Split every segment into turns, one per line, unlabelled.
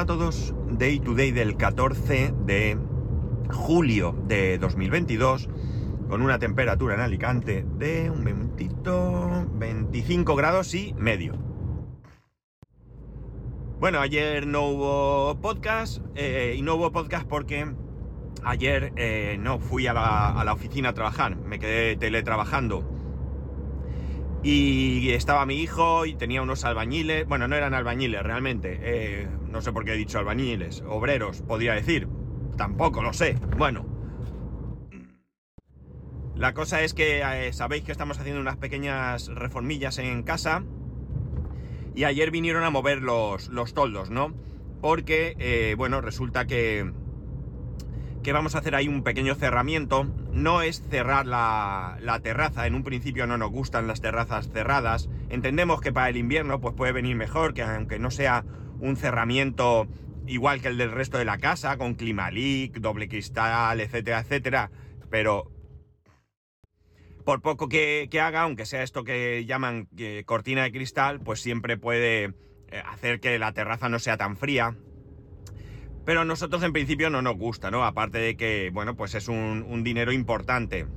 Hola a todos, Day to Day del 14 de julio de 2022, con una temperatura en Alicante de un momentito, 25 grados y medio. Bueno, ayer no hubo podcast, eh, y no hubo podcast porque ayer eh, no fui a la, a la oficina a trabajar, me quedé teletrabajando y estaba mi hijo y tenía unos albañiles, bueno, no eran albañiles realmente, eh, no sé por qué he dicho albañiles, obreros, podría decir, tampoco lo sé, bueno. La cosa es que eh, sabéis que estamos haciendo unas pequeñas reformillas en casa y ayer vinieron a mover los, los toldos, ¿no? Porque, eh, bueno, resulta que que vamos a hacer ahí un pequeño cerramiento. No es cerrar la, terraza, en un principio no nos gustan las terrazas cerradas. Entendemos que para el invierno pues puede venir mejor, que aunque no sea un cerramiento igual que el del resto de la casa, con Climalic, doble cristal, etcétera, etcétera. Pero por poco que, haga, aunque sea esto que llaman cortina de cristal, pues siempre puede eh, hacer que la terraza no sea tan fría pero a nosotros en principio no nos gusta, ¿no? Aparte de que, bueno, pues es un, dinero importante.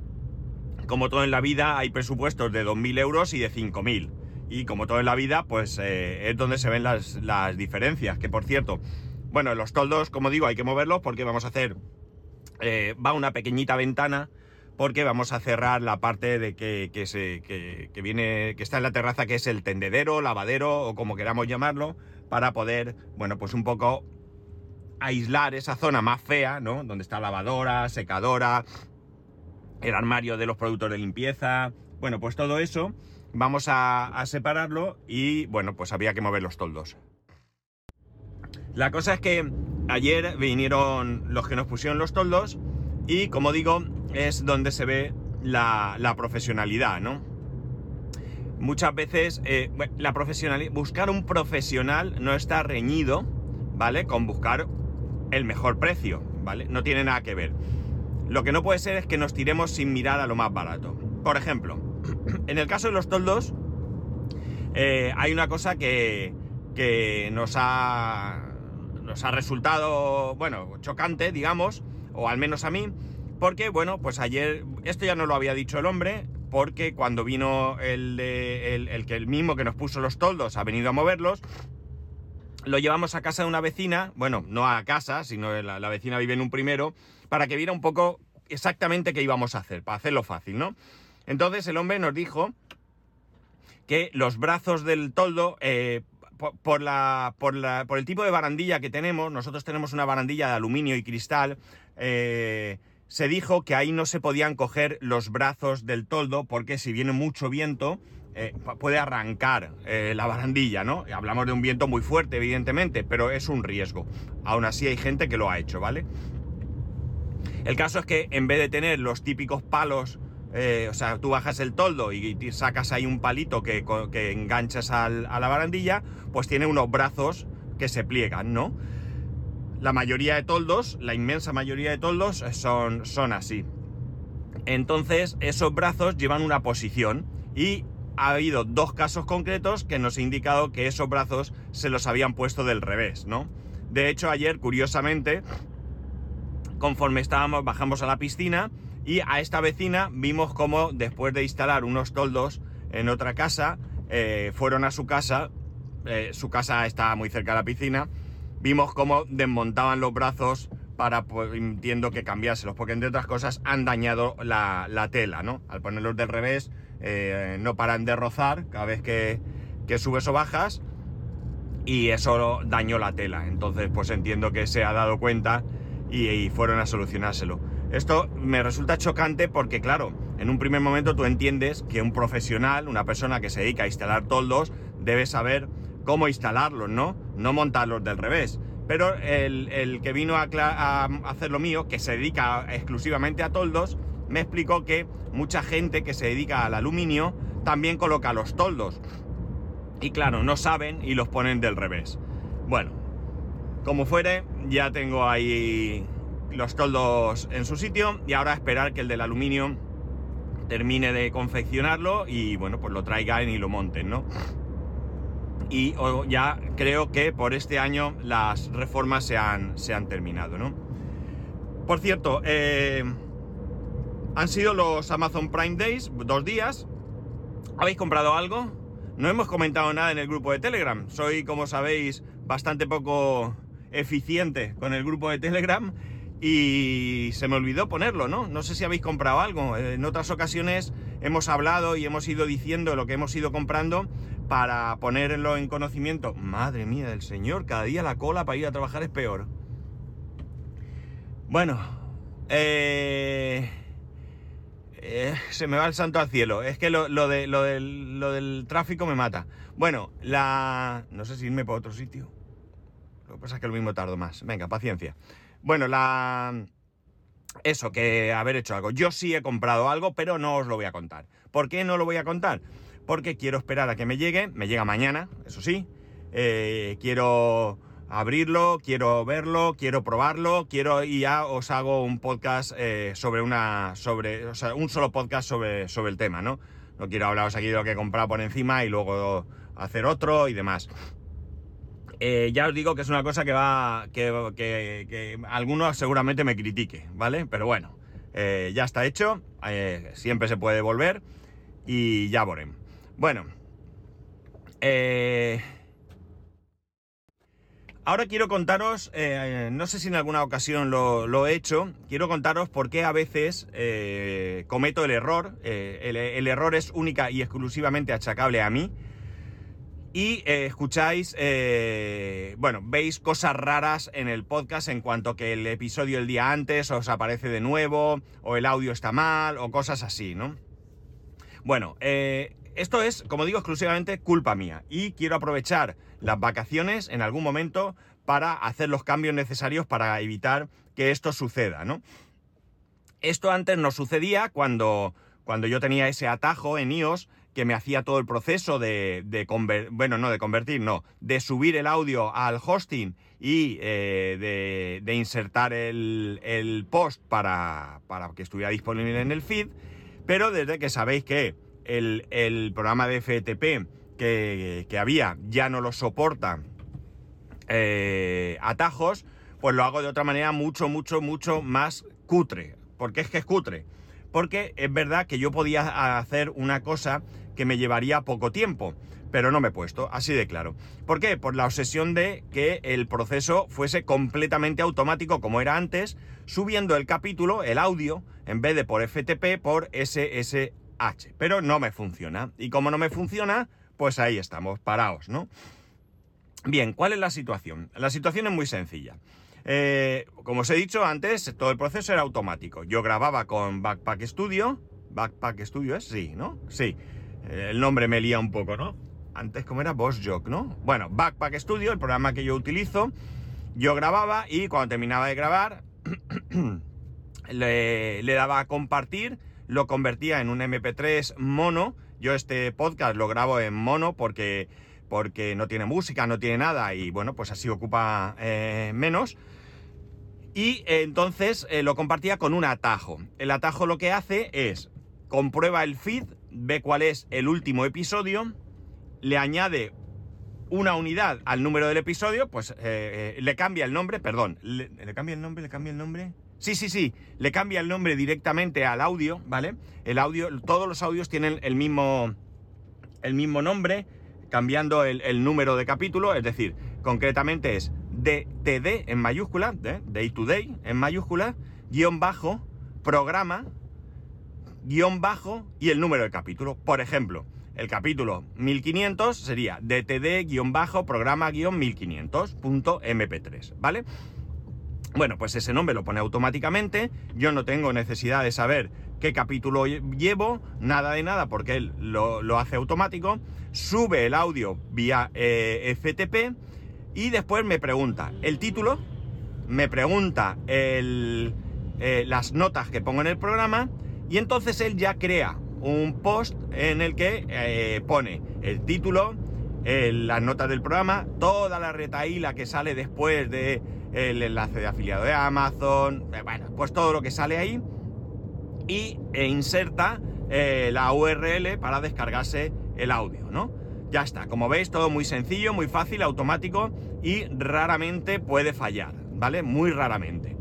Como todo en la vida, hay presupuestos de 2.000 euros y de 5.000. Y como todo en la vida, pues eh, es donde se ven las, diferencias. Que por cierto, bueno, los toldos, como digo, hay que moverlos porque vamos a hacer... Eh, va una pequeñita ventana porque vamos a cerrar la parte de que, que, se, que, viene, que está en la terraza, que es el tendedero, lavadero o como queramos llamarlo, para poder, bueno, pues un poco aislar esa zona más fea, ¿no? Donde está lavadora, secadora, el armario de los productos de limpieza. Bueno, pues todo eso vamos a, separarlo y bueno, pues había que mover los toldos. La cosa es que ayer vinieron los que nos pusieron los toldos y como digo, es donde se ve la, profesionalidad, ¿no? Muchas veces eh, la profesionalidad, buscar un profesional no está reñido, ¿vale? Con buscar el mejor precio, ¿vale? No tiene nada que ver. Lo que no puede ser es que nos tiremos sin mirar a lo más barato. Por ejemplo, en el caso de los toldos, eh, hay una cosa que, que nos ha, nos ha resultado, bueno, chocante, digamos, o al menos a mí, porque, bueno, pues ayer, esto ya no lo había dicho el hombre, porque cuando vino el, el, el, el mismo que nos puso los toldos ha venido a moverlos, lo llevamos a casa de una vecina, bueno, no a casa, sino la, la vecina vive en un primero, para que viera un poco exactamente qué íbamos a hacer, para hacerlo fácil, ¿no? Entonces el hombre nos dijo que los brazos del toldo, eh, por, la, por, la, por, el tipo de barandilla que tenemos, nosotros tenemos una barandilla de aluminio y cristal, eh, se dijo que ahí no se podían coger los brazos del toldo porque si viene mucho viento, eh, puede arrancar eh, la barandilla, ¿no? Hablamos de un viento muy fuerte, evidentemente, pero es un riesgo. Aún así hay gente que lo ha hecho, ¿vale? El caso es que en vez de tener los típicos palos, eh, o sea, tú bajas el toldo y, sacas ahí un palito que, enganchas a la barandilla, pues tiene unos brazos que se pliegan, ¿no? La mayoría de toldos, la inmensa mayoría de toldos son, son así. Entonces, esos brazos llevan una posición y ha habido dos casos concretos que nos ha indicado que esos brazos se los habían puesto del revés, ¿no? De hecho, ayer, curiosamente, conforme estábamos, bajamos a la piscina y a esta vecina vimos cómo después de instalar unos toldos en otra casa, eh, fueron a su casa, eh, su casa está muy cerca de la piscina, vimos cómo desmontaban los brazos para, pues, entiendo que cambiárselos, porque entre otras cosas han dañado la, la tela, ¿no? Al ponerlos del revés eh, no paran de rozar cada vez que, subes o bajas y eso dañó la tela. Entonces, pues entiendo que se ha dado cuenta y, fueron a solucionárselo. Esto me resulta chocante porque, claro, en un primer momento tú entiendes que un profesional, una persona que se dedica a instalar toldos, debe saber cómo instalarlos, ¿no? No montarlos del revés. Pero el, que vino a, hacer lo mío, que se dedica exclusivamente a toldos, me explicó que mucha gente que se dedica al aluminio también coloca los toldos. Y claro, no saben y los ponen del revés. Bueno, como fuere, ya tengo ahí los toldos en su sitio y ahora esperar que el del aluminio termine de confeccionarlo y bueno, pues lo traigan y lo monten, ¿no? y ya creo que por este año las reformas se han, se han terminado, ¿no? Por cierto, eh, han sido los Amazon Prime Days, dos días. ¿Habéis comprado algo? No hemos comentado nada en el grupo de Telegram. Soy, como sabéis, bastante poco eficiente con el grupo de Telegram y se me olvidó ponerlo, ¿no? No sé si habéis comprado algo. En otras ocasiones hemos hablado y hemos ido diciendo lo que hemos ido comprando para ponerlo en conocimiento. Madre mía del Señor, cada día la cola para ir a trabajar es peor. Bueno, eh, eh, se me va el santo al cielo. Es que lo, de, lo, del, lo del tráfico me mata. Bueno, la... No sé si irme por otro sitio. Lo que pasa es que lo mismo tardo más. Venga, paciencia. Bueno, la... Eso, que haber hecho algo. Yo sí he comprado algo, pero no os lo voy a contar. ¿Por qué no lo voy a contar? Porque quiero esperar a que me llegue. Me llega mañana, eso sí. Eh, quiero abrirlo, quiero verlo, quiero probarlo, quiero y ya os hago un podcast eh, sobre una, sobre, o sea, un solo podcast sobre, sobre el tema, ¿no? No quiero hablaros aquí de lo que he comprado por encima y luego hacer otro y demás. Eh, ya os digo que es una cosa que va, que, que, algunos seguramente me critique, ¿vale? Pero bueno, eh, ya está hecho, siempre se puede volver y ya veremos. Bueno. Ahora quiero contaros, eh, no sé si en alguna ocasión lo, he hecho, quiero contaros por qué a veces eh, cometo el error. Eh, el, error es única y exclusivamente achacable a mí. Y escucháis, bueno, veis cosas raras en el podcast en cuanto que el episodio el día antes os aparece de nuevo, o el audio está mal, o cosas así, ¿no? Bueno, esto es, como digo, exclusivamente culpa mía. Y quiero aprovechar las vacaciones en algún momento para hacer los cambios necesarios para evitar que esto suceda, ¿no? Esto antes no sucedía cuando, cuando yo tenía ese atajo en iOS que me hacía todo el proceso de, de bueno, no de convertir, no, de subir el audio al hosting y eh, de, insertar el, post para, para, que estuviera disponible en el feed, pero desde que sabéis que el, el programa de FTP que, había ya no lo soporta eh, atajos, pues lo hago de otra manera mucho, mucho, mucho más cutre. ¿Por qué es que es cutre? Porque es verdad que yo podía hacer una cosa que me llevaría poco tiempo, pero no me he puesto, así de claro. ¿Por qué? Por la obsesión de que el proceso fuese completamente automático como era antes, subiendo el capítulo, el audio, en vez de por FTP, por SSH. Pero no me funciona. Y como no me funciona, pues ahí estamos, parados, ¿no? Bien, ¿cuál es la situación? La situación es muy sencilla. Eh, como os he dicho antes, todo el proceso era automático. Yo grababa con Backpack Studio. Backpack Studio es, sí, ¿no? Sí. Eh, el nombre me lía un poco, ¿no? Antes como era Boss Jock, ¿no? Bueno, Backpack Studio, el programa que yo utilizo, yo grababa y cuando terminaba de grabar le, le daba a compartir, lo convertía en un MP3 mono yo este podcast lo grabo en mono porque, porque no tiene música, no tiene nada y bueno, pues así ocupa eh, menos. Y entonces eh, lo compartía con un atajo. El atajo lo que hace es comprueba el feed, ve cuál es el último episodio, le añade una unidad al número del episodio, pues eh, le cambia el nombre, perdón, le, le, cambia el nombre, le cambia el nombre. Sí, sí, sí, le cambia el nombre directamente al audio, ¿vale? El audio, todos los audios tienen el mismo, el mismo nombre, cambiando el, número de capítulo, es decir, concretamente es DTD en mayúscula, Day to Day en mayúscula, guion bajo, programa, guion bajo y el número de capítulo. Por ejemplo, el capítulo 1500 sería DTD guion bajo programa guion 1500.mp3, ¿vale? Bueno, pues ese nombre lo pone automáticamente, yo no tengo necesidad de saber qué capítulo llevo, nada de nada, porque él lo, hace automático, sube el audio vía eh, FTP y después me pregunta el título, me pregunta el, eh, las notas que pongo en el programa y entonces él ya crea un post en el que eh, pone el título, las notas del programa, toda la retaíla que sale después de el enlace de afiliado de Amazon, eh, bueno, pues todo lo que sale ahí y e inserta eh, la URL para descargarse el audio, ¿no? Ya está, como veis, todo muy sencillo, muy fácil, automático y raramente puede fallar, ¿vale? Muy raramente.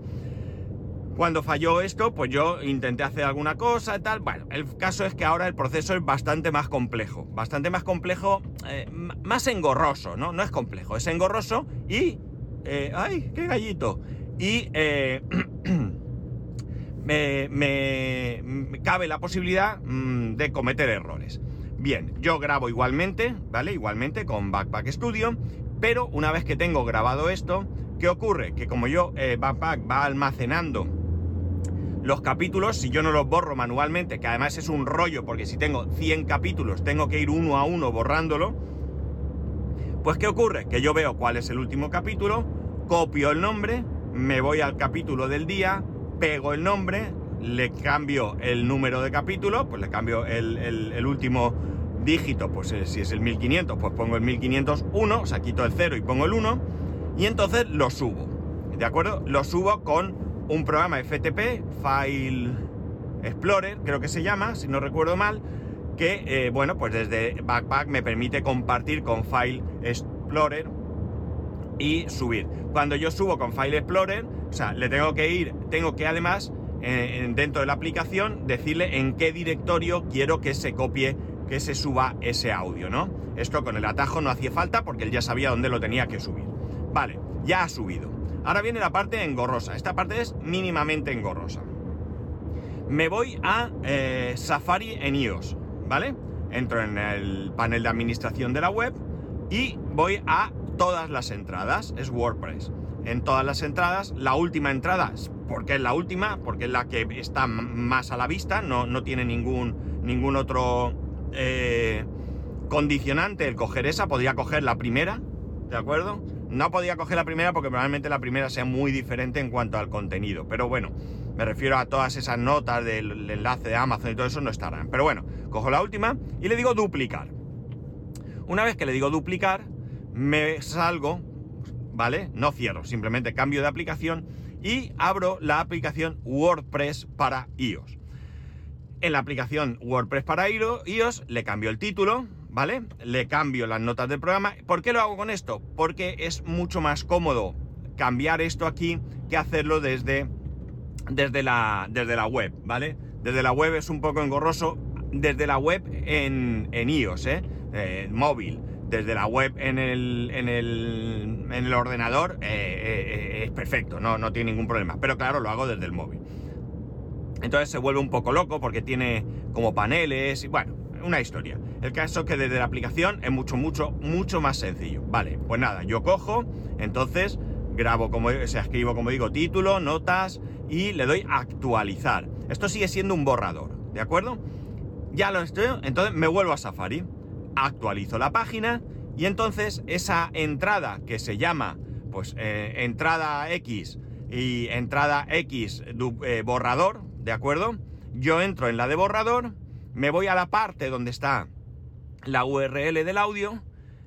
Cuando falló esto, pues yo intenté hacer alguna cosa y tal. Bueno, el caso es que ahora el proceso es bastante más complejo. Bastante más complejo, eh, más engorroso, ¿no? No es complejo, es engorroso y... Eh, ¡Ay, qué gallito! Y eh, me, cabe la posibilidad mm, de cometer errores. Bien, yo grabo igualmente, ¿vale? Igualmente con Backpack Studio, pero una vez que tengo grabado esto, ¿qué ocurre? Que como yo, Backpack va almacenando los capítulos, si yo no los borro manualmente, que además es un rollo, porque si tengo 100 capítulos tengo que ir uno a uno borrándolo, pues ¿qué ocurre? Que yo veo cuál es el último capítulo, copio el nombre, me voy al capítulo del día, pego el nombre, le cambio el número de capítulo, pues le cambio el, último dígito, pues eh, si es el 1500, pues pongo el 1501, o sea, quito el 0 y pongo el 1, y entonces lo subo, ¿de acuerdo? Lo subo con un programa FTP, File Explorer, creo que se llama, si no recuerdo mal, que, eh, bueno, pues desde Backpack me permite compartir con File Explorer y subir. Cuando yo subo con File Explorer, o sea, le tengo que ir, tengo que además, eh, dentro de la aplicación, decirle en qué directorio quiero que se copie, que se suba ese audio, ¿no? Esto con el atajo no hacía falta porque él ya sabía dónde lo tenía que subir. Vale, ya ha subido. Ahora viene la parte engorrosa. Esta parte es mínimamente engorrosa. Me voy a eh, Safari en iOS, ¿vale? Entro en el panel de administración de la web y voy a todas las entradas. Es WordPress. En todas las entradas, la última entrada, porque es la última, porque es la que está más a la vista, no, tiene ningún, ningún otro eh, condicionante el coger esa, podría coger la primera, ¿de acuerdo? No podía coger la primera porque probablemente la primera sea muy diferente en cuanto al contenido. Pero bueno, me refiero a todas esas notas del enlace de Amazon y todo eso no estarán. Pero bueno, cojo la última y le digo duplicar. Una vez que le digo duplicar, me salgo, ¿vale? No cierro, simplemente cambio de aplicación y abro la aplicación WordPress para iOS. En la aplicación WordPress para iOS le cambio el título, ¿vale? Le cambio las notas del programa. ¿Por qué lo hago con esto? Porque es mucho más cómodo cambiar esto aquí que hacerlo desde, desde, la, desde la web, ¿vale? Desde la web es un poco engorroso. Desde la web en, en iOS, ¿eh? ¿eh? móvil. Desde la web en el, en el, en el ordenador eh, eh, es perfecto, no, no tiene ningún problema. Pero claro, lo hago desde el móvil. Entonces se vuelve un poco loco porque tiene como paneles y bueno, una historia. El caso es que desde la aplicación es mucho, mucho, mucho más sencillo. Vale, pues nada, yo cojo, entonces grabo como, o sea, escribo como digo, título, notas y le doy actualizar. Esto sigue siendo un borrador, ¿de acuerdo? Ya lo estoy, entonces me vuelvo a Safari, actualizo la página y entonces esa entrada que se llama, pues, eh, entrada X y entrada X eh, borrador, ¿de acuerdo? Yo entro en la de borrador me voy a la parte donde está la URL del audio,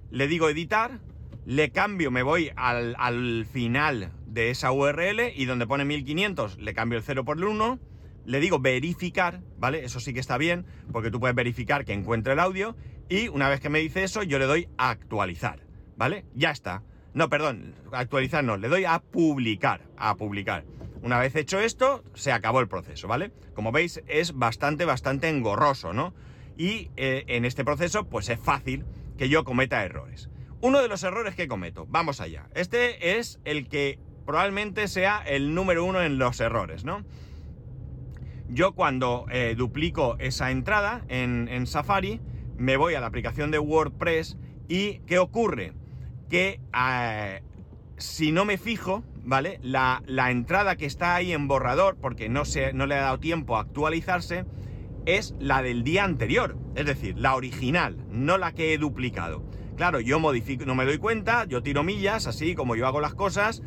le digo editar, le cambio, me voy al, final de esa URL y donde pone 1500 le cambio el 0 por el 1, le digo verificar, ¿vale? Eso sí que está bien, porque tú puedes verificar que encuentre el audio y una vez que me dice eso yo le doy a actualizar, ¿vale? Ya está. No, perdón, actualizar no, le doy a publicar, a publicar. Una vez hecho esto, se acabó el proceso, ¿vale? Como veis, es bastante, bastante engorroso, ¿no? Y eh, en este proceso, pues es fácil que yo cometa errores. Uno de los errores que cometo, vamos allá. Este es el que probablemente sea el número uno en los errores, ¿no? Yo cuando eh, duplico esa entrada en, Safari, me voy a la aplicación de WordPress y ¿qué ocurre? Que eh, si no me fijo, ¿vale? La, entrada que está ahí en borrador, porque no, se, no le ha dado tiempo a actualizarse, es la del día anterior, es decir, la original, no la que he duplicado. Claro, yo modifico, no me doy cuenta, yo tiro millas, así como yo hago las cosas,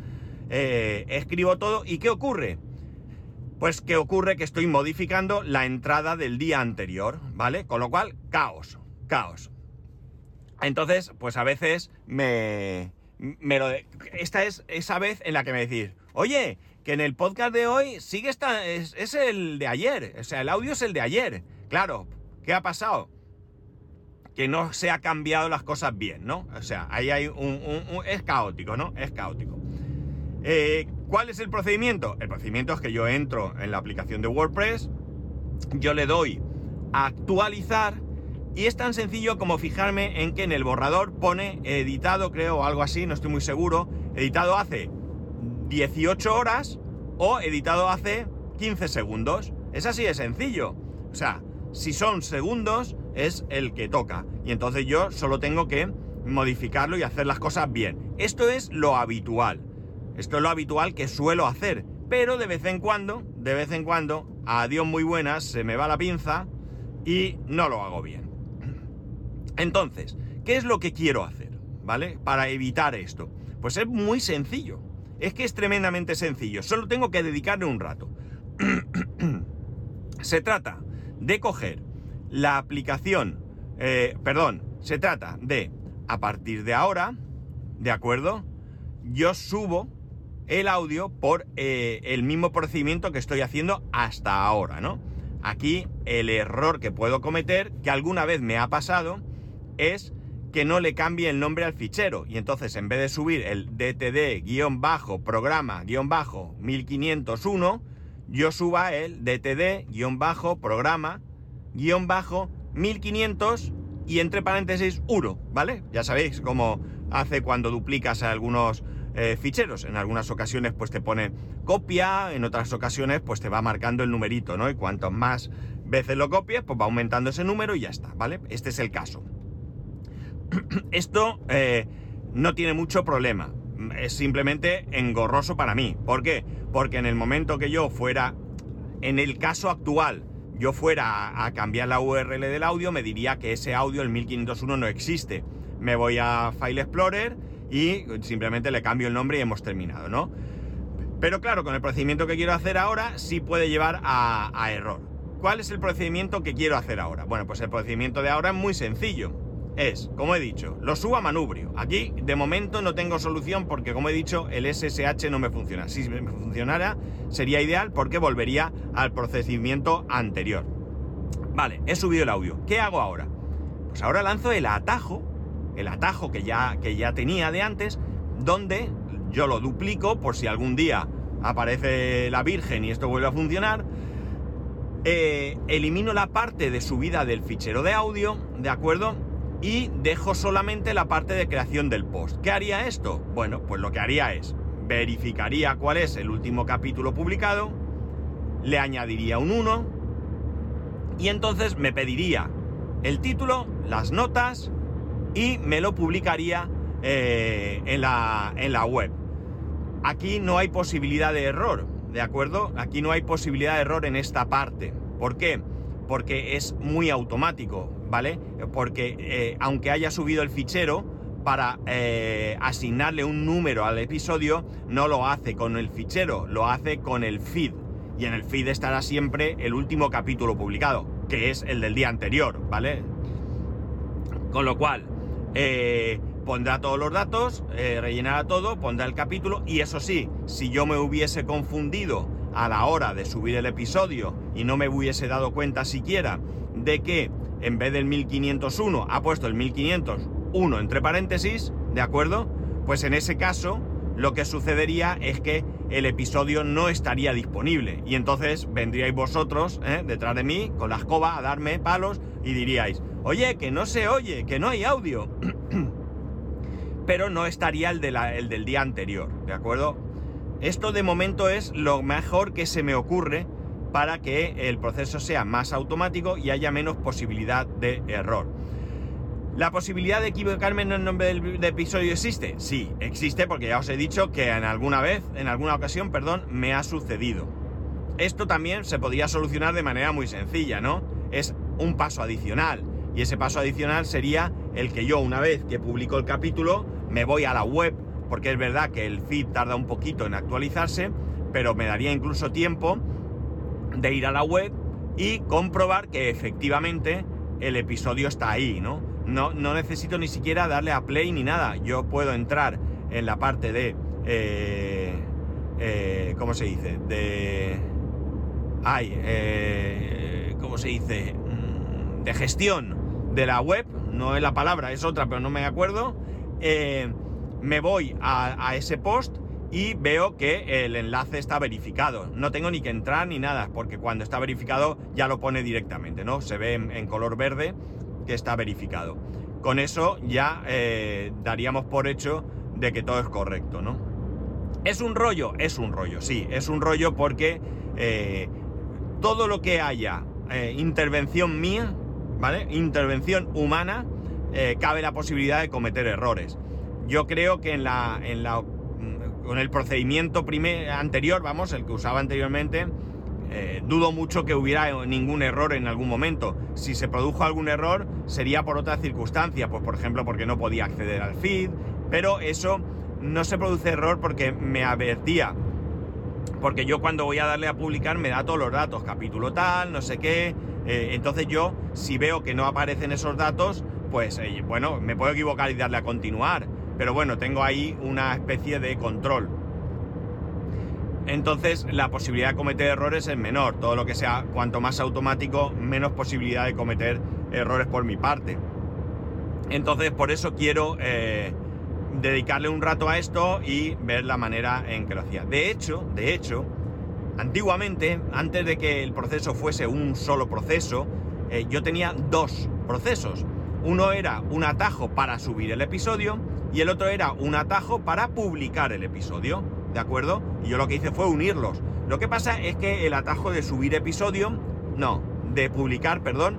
eh, escribo todo, ¿y qué ocurre? Pues que ocurre que estoy modificando la entrada del día anterior, ¿vale? Con lo cual, caos, caos. Entonces, pues a veces me, me lo esta es esa vez en la que me decís, oye, que en el podcast de hoy sigue esta, es, es, el de ayer, o sea, el audio es el de ayer. Claro, ¿qué ha pasado? que no se ha cambiado las cosas bien, ¿no? O sea, ahí hay un... es caótico, ¿no? Es caótico. Eh, ¿Cuál es el procedimiento? El procedimiento es que yo entro en la aplicación de WordPress, yo le doy a actualizar y es tan sencillo como fijarme en que en el borrador pone editado, creo, o algo así, no estoy muy seguro, editado hace 18 horas o editado hace 15 segundos. Es así de sencillo. O sea, si son segundos, es el que toca. Y entonces yo solo tengo que modificarlo y hacer las cosas bien. Esto es lo habitual. Esto es lo habitual que suelo hacer. Pero de vez en cuando, de vez en cuando, a Dios muy buenas, se me va la pinza y no lo hago bien. Entonces, ¿qué es lo que quiero hacer? ¿Vale? Para evitar esto. Pues es muy sencillo. Es que es tremendamente sencillo. Solo tengo que dedicarle un rato. se trata de coger la aplicación, eh, perdón, se trata de, a partir de ahora, ¿de acuerdo? Yo subo el audio por eh, el mismo procedimiento que estoy haciendo hasta ahora, ¿no? Aquí el error que puedo cometer, que alguna vez me ha pasado, es que no le cambie el nombre al fichero. Y entonces en vez de subir el DTD-programa-1501, yo suba el DTD-programa-1500 y entre paréntesis 1, ¿vale? Ya sabéis cómo hace cuando duplicas algunos eh, ficheros. En algunas ocasiones pues te pone copia, en otras ocasiones pues te va marcando el numerito, ¿no? Y cuanto más veces lo copies, pues va aumentando ese número y ya está, ¿vale? Este es el caso. Esto eh, no tiene mucho problema. Es simplemente engorroso para mí. ¿Por qué? Porque en el momento que yo fuera, en el caso actual, yo fuera a, cambiar la URL del audio, me diría que ese audio, el 1501, no existe. Me voy a File Explorer y simplemente le cambio el nombre y hemos terminado, ¿no? Pero claro, con el procedimiento que quiero hacer ahora sí puede llevar a error. ¿Cuál es el procedimiento que quiero hacer ahora? Bueno, pues el procedimiento de ahora es muy sencillo es, como he dicho, lo subo a manubrio. Aquí de momento no tengo solución porque, como he dicho, el SSH no me funciona. Si me funcionara sería ideal porque volvería al procedimiento anterior. Vale, he subido el audio. ¿Qué hago ahora? Pues ahora lanzo el atajo, el atajo que ya, que ya tenía de antes, donde yo lo duplico por si algún día aparece la Virgen y esto vuelve a funcionar. Eh, elimino la parte de subida del fichero de audio, ¿de acuerdo? y dejo solamente la parte de creación del post. ¿Qué haría esto? Bueno, pues lo que haría es verificaría cuál es el último capítulo publicado, le añadiría un 1 y entonces me pediría el título, las notas y me lo publicaría eh, en, la, en la web. Aquí no hay posibilidad de error, ¿de acuerdo? Aquí no hay posibilidad de error en esta parte. ¿Por qué? Porque es muy automático. ¿vale? Porque eh, aunque haya subido el fichero, para eh, asignarle un número al episodio, no lo hace con el fichero, lo hace con el feed. Y en el feed estará siempre el último capítulo publicado, que es el del día anterior, ¿vale? Con lo cual, eh, pondrá todos los datos, rellenará todo, pondrá el capítulo y eso sí, si yo me hubiese confundido a la hora de subir el episodio y no me hubiese dado cuenta siquiera de que en vez del 1501 ha puesto el 1501 entre paréntesis, ¿de acuerdo? Pues en ese caso lo que sucedería es que el episodio no estaría disponible y entonces vendríais vosotros ¿eh? detrás de mí con la escoba a darme palos y diríais, oye, que no se oye, que no hay audio. Pero no estaría el, el del día anterior, ¿de acuerdo? Esto de momento es lo mejor que se me ocurre para que el proceso sea más automático y haya menos posibilidad de error. ¿La posibilidad de equivocarme en el nombre del, episodio existe? Sí, existe porque ya os he dicho que en alguna vez, en alguna ocasión, perdón, me ha sucedido. Esto también se podría solucionar de manera muy sencilla, ¿no? Es un paso adicional. Y ese paso adicional sería el que yo, una vez que publico el capítulo, me voy a la web, porque es verdad que el feed tarda un poquito en actualizarse, pero me daría incluso tiempo de ir a la web y comprobar que efectivamente el episodio está ahí, ¿no? No, no necesito ni siquiera darle a play ni nada. Yo puedo entrar en la parte de... Eh, eh, ¿Cómo se dice? De... Ay, eh, ¿cómo se dice? Mm, de gestión de la web, no es la palabra, es otra, pero no me acuerdo, me voy a, ese post y veo que el enlace está verificado. No tengo ni que entrar ni nada, porque cuando está verificado ya lo pone directamente, ¿no? Se ve en, color verde está verificado. Con eso ya eh, daríamos por hecho de que todo es correcto, ¿no? ¿Es un rollo? Es un rollo, sí, es un rollo porque eh, todo lo que haya eh, intervención mía, ¿vale? Intervención humana, cabe la posibilidad de cometer errores. Yo creo que en la, en la, mm, con el procedimiento primer, anterior, vamos, el que usaba anteriormente, dudo mucho que hubiera ningún error en algún momento. Si se produjo algún error, sería por otra circunstancia, pues por ejemplo porque no podía acceder al feed, pero eso no se produce error porque me advertía. Porque yo cuando voy a darle a publicar me da todos los datos, capítulo tal, no sé qué. Eh, entonces yo, si veo que no aparecen esos datos, pues eh, bueno, me puedo equivocar y darle a continuar. Pero bueno, tengo ahí una especie de control. Entonces la posibilidad de cometer errores es menor. Todo lo que sea cuanto más automático, menos posibilidad de cometer errores por mi parte. Entonces por eso quiero... Eh, dedicarle un rato a esto y ver la manera en que lo hacía. De hecho, de hecho, antiguamente, antes de que el proceso fuese un solo proceso, eh, yo tenía dos procesos. Uno era un atajo para subir el episodio y el otro era un atajo para publicar el episodio, ¿de acuerdo? Y yo lo que hice fue unirlos. Lo que pasa es que el atajo de subir episodio, no, de publicar, perdón,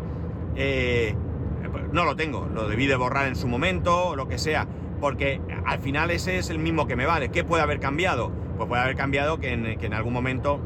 eh, no lo tengo, lo debí de borrar en su momento o lo que sea porque al final ese es el mismo que me vale. ¿Qué puede haber cambiado? Pues puede haber cambiado que en, algún momento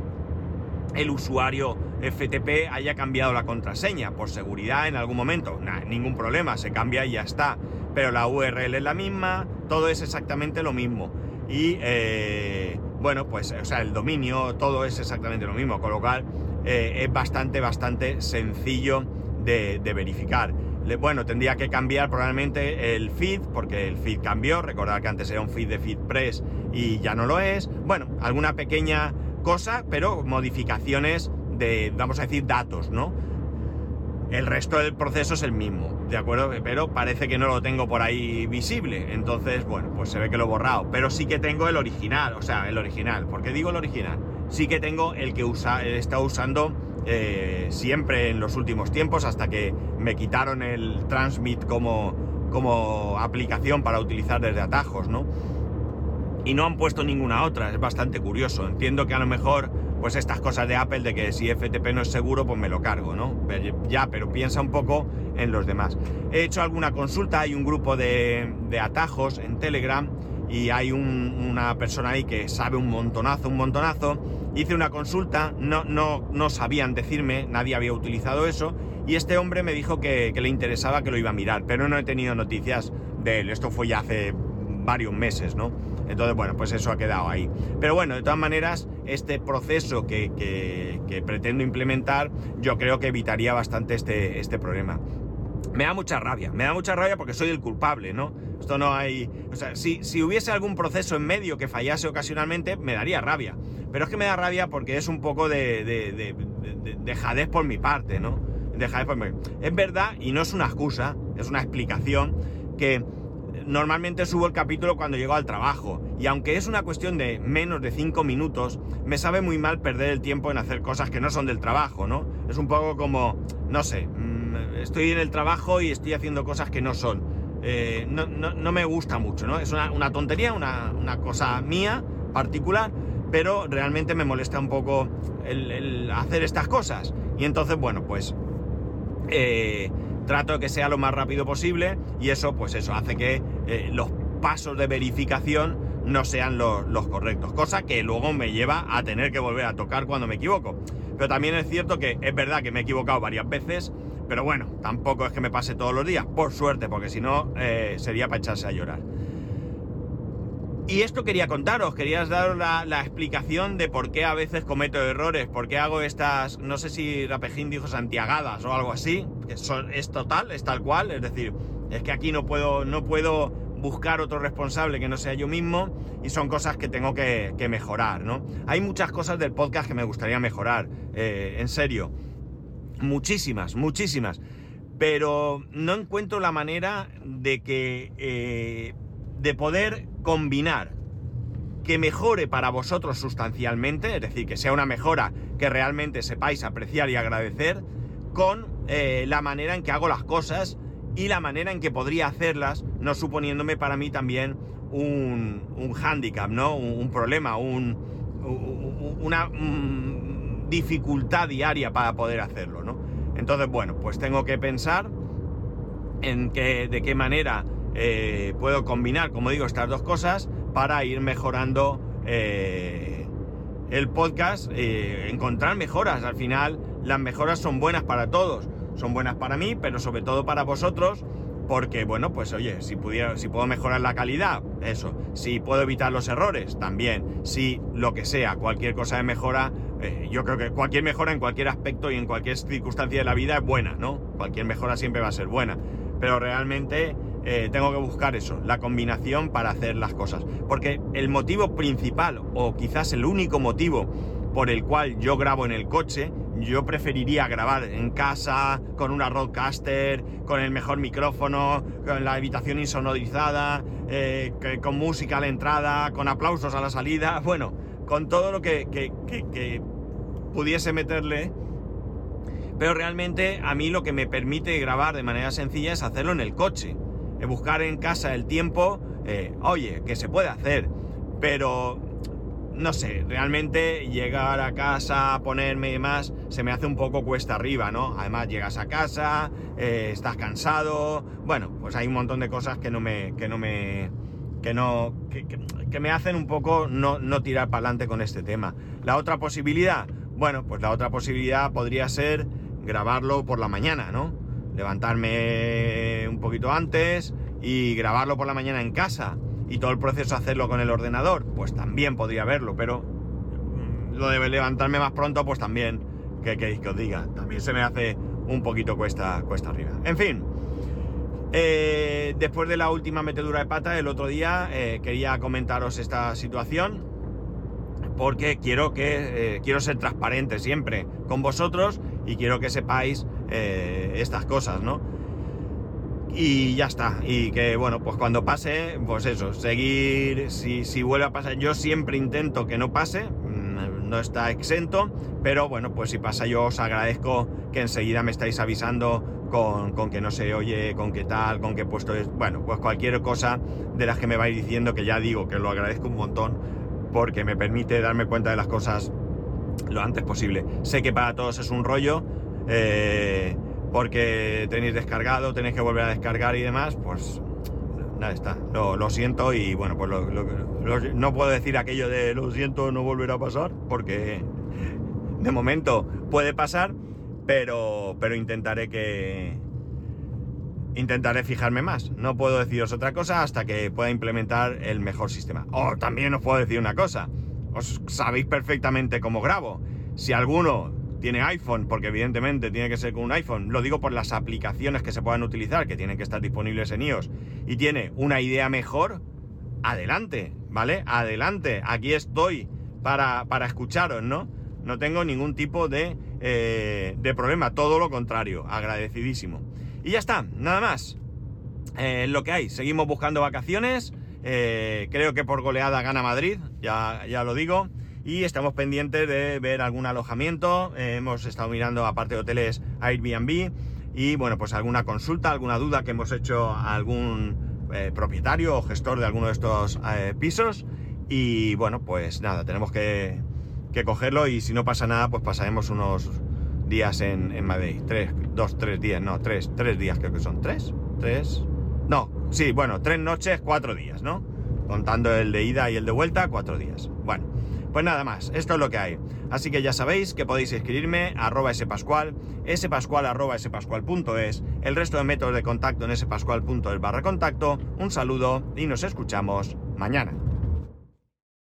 el usuario FTP haya cambiado la contraseña por seguridad en algún momento. ningún problema, se cambia y ya está. Pero la URL es la misma, todo es exactamente lo mismo. Y eh, bueno, pues o sea, el dominio, todo es exactamente lo mismo, con lo cual eh, es bastante, bastante sencillo de verificar bueno, tendría que cambiar probablemente el feed, porque el feed cambió. Recordar que antes era un feed de FeedPress y ya no lo es. Bueno, alguna pequeña cosa, pero modificaciones de, vamos a decir, datos, ¿no? El resto del proceso es el mismo, ¿de acuerdo? Pero parece que no lo tengo por ahí visible. Entonces, bueno, pues se ve que lo he borrado. Pero sí que tengo el original, o sea, el original. ¿Por qué digo el original? Sí que tengo el que usa, estado usando eh, siempre en los últimos tiempos, hasta que me quitaron el Transmit como, como aplicación para utilizar desde atajos, ¿no? Y no han puesto ninguna otra, es bastante curioso. Entiendo que a lo mejor, pues estas cosas de Apple, de que si FTP no es seguro, pues me lo cargo, ¿no? Ya, pero piensa un poco en los demás. He hecho alguna consulta, hay un grupo de, atajos en Telegram y hay una persona ahí que sabe un montonazo, un montonazo. Hice una consulta, no, no, no sabían decirme, nadie había utilizado eso, y este hombre me dijo que, le interesaba que lo iba a mirar, pero no he tenido noticias de él. Esto fue ya hace varios meses, ¿no? Entonces, bueno, pues eso ha quedado ahí. Pero bueno, de todas maneras, este proceso que, que pretendo implementar, yo creo que evitaría bastante este, este problema me da mucha rabia, me da mucha rabia porque soy el culpable, ¿no? Esto no hay... O sea, si, si, hubiese algún proceso en medio que fallase ocasionalmente, me daría rabia. Pero es que me da rabia porque es un poco de, de, de, jadez por mi parte, ¿no? De jadez por mi... Es verdad, y no es una excusa, es una explicación, que normalmente subo el capítulo cuando llego al trabajo. Y aunque es una cuestión de menos de 5 minutos, me sabe muy mal perder el tiempo en hacer cosas que no son del trabajo, ¿no? Es un poco como, no sé, estoy en el trabajo y estoy haciendo cosas que no son. Eh, no, me gusta mucho, ¿no? Es una, tontería, una, cosa mía, particular, pero realmente me molesta un poco el, hacer estas cosas. Y entonces, bueno, pues eh, trato de que sea lo más rápido posible y eso, pues eso, hace que eh, los pasos de verificación no sean los, correctos, cosa que luego me lleva a tener que volver a tocar cuando me equivoco. Pero también es cierto que es verdad que me he equivocado varias veces pero bueno, tampoco es que me pase todos los días, por suerte, porque si no eh, sería para echarse a llorar. Y esto quería contaros, quería daros la, explicación de por qué a veces cometo errores, por qué hago estas, no sé si Rapejín dijo santiagadas o algo así, que son, es total, es tal cual, es decir, es que aquí no puedo, no puedo buscar otro responsable que no sea yo mismo y son cosas que tengo que, mejorar, ¿no? Hay muchas cosas del podcast que me gustaría mejorar, eh, en serio muchísimas, muchísimas. pero no encuentro la manera de que... eh, de poder combinar que mejore para vosotros sustancialmente, es decir, que sea una mejora que realmente sepáis apreciar y agradecer, con eh, la manera en que hago las cosas y la manera en que podría hacerlas, no suponiéndome para mí también un, un hándicap, ¿no? Un, problema, un, una mm, dificultad diaria para poder hacerlo, ¿no? Entonces, bueno, pues tengo que pensar en que, de qué manera eh, puedo combinar, como digo, estas dos cosas para ir mejorando eh, el podcast, eh, encontrar mejoras. Al final, las mejoras son buenas para todos. Son buenas para mí, pero sobre todo para vosotros, porque, bueno, pues oye, si, pudiera, si puedo mejorar la calidad, eso. Si puedo evitar los errores, también. Si lo que sea, cualquier cosa de mejora, eh, yo creo que cualquier mejora en cualquier aspecto y en cualquier circunstancia de la vida es buena, ¿no? Cualquier mejora siempre va a ser buena. Pero realmente eh, tengo que buscar eso, la combinación para hacer las cosas. Porque el motivo principal, o quizás el único motivo por el cual yo grabo en el coche, yo preferiría grabar en casa, con una roadcaster, con el mejor micrófono, con la habitación insonorizada, eh, con música a la entrada, con aplausos a la salida, bueno, con todo lo que, que- que- que pudiese meterle. Pero realmente a mí lo que me permite grabar de manera sencilla es hacerlo en el coche. Eh, buscar en casa el tiempo, eh, oye, que se puede hacer, pero no sé, realmente llegar a casa, ponerme y demás, se me hace un poco cuesta arriba, ¿no? Además llegas a casa, eh, estás cansado, bueno, pues hay un montón de cosas que no me, que no me, que no, que, que- me hacen un poco no, no tirar para adelante con este tema. La otra posibilidad, bueno, pues la otra posibilidad podría ser grabarlo por la mañana, ¿no? Levantarme un poquito antes y grabarlo por la mañana en casa y todo el proceso hacerlo con el ordenador, pues también podría verlo, pero mm, lo de levantarme más pronto, pues también, ¿qué queréis que os diga? También se me hace un poquito cuesta, cuesta arriba. En fin, eh, después de la última metedura de pata, el otro día eh, quería comentaros esta situación porque quiero que eh, quiero ser transparente siempre con vosotros y quiero que sepáis estas cosas, ¿no? Y ya está. Y que bueno, pues cuando pase, pues eso, seguir, si, si vuelve a pasar, yo siempre intento que no pase, mm, no está exento, pero bueno, pues si pasa yo os agradezco que enseguida me estáis avisando con, con que no se oye, con qué tal, con qué puesto es, bueno, pues cualquier cosa de las que me vais diciendo, que ya digo que lo agradezco un montón, porque me permite darme cuenta de las cosas lo antes posible. Sé que para todos es un rollo, eh, porque tenéis descargado, tenéis que volver a descargar y demás, pues nada está. Lo, siento y bueno, pues lo- no puedo decir aquello de lo siento, no volverá a pasar, porque de momento puede pasar, pero, pero intentaré que... Intentaré fijarme más. No puedo deciros otra cosa hasta que pueda implementar el mejor sistema. O también os puedo decir una cosa. Os sabéis perfectamente cómo grabo. Si alguno tiene iPhone, porque evidentemente tiene que ser con un iPhone, lo digo por las aplicaciones que se puedan utilizar, que tienen que estar disponibles en iOS, y tiene una idea mejor, adelante, ¿vale? Adelante, aquí estoy para, para escucharos, ¿no? No tengo ningún tipo de, eh, de problema, todo lo contrario, agradecidísimo. Y ya está, nada más. Eh, lo que hay, seguimos buscando vacaciones. eh, creo que por goleada gana Madrid, ya, ya lo digo. Y estamos pendientes de ver algún alojamiento. eh, hemos estado mirando, aparte de hoteles, Airbnb. Y bueno, pues alguna consulta, alguna duda que hemos hecho a algún eh, propietario o gestor de alguno de estos eh, pisos. Y bueno, pues nada, tenemos que, cogerlo. Y si no pasa nada, pues pasaremos unos días en, en Madrid. Tres, dos, tres días, no, tres, tres días creo que son. ¿Tres? ¿Tres? No, sí, bueno, tres noches, cuatro días, ¿no? Contando el de ida y el de vuelta, cuatro días. Pues nada más, esto es lo que hay. Así que ya sabéis que podéis escribirme a arroba spascual arroba spascual.es, el resto de métodos de contacto en spascual.es barra contacto. Un saludo y nos escuchamos mañana.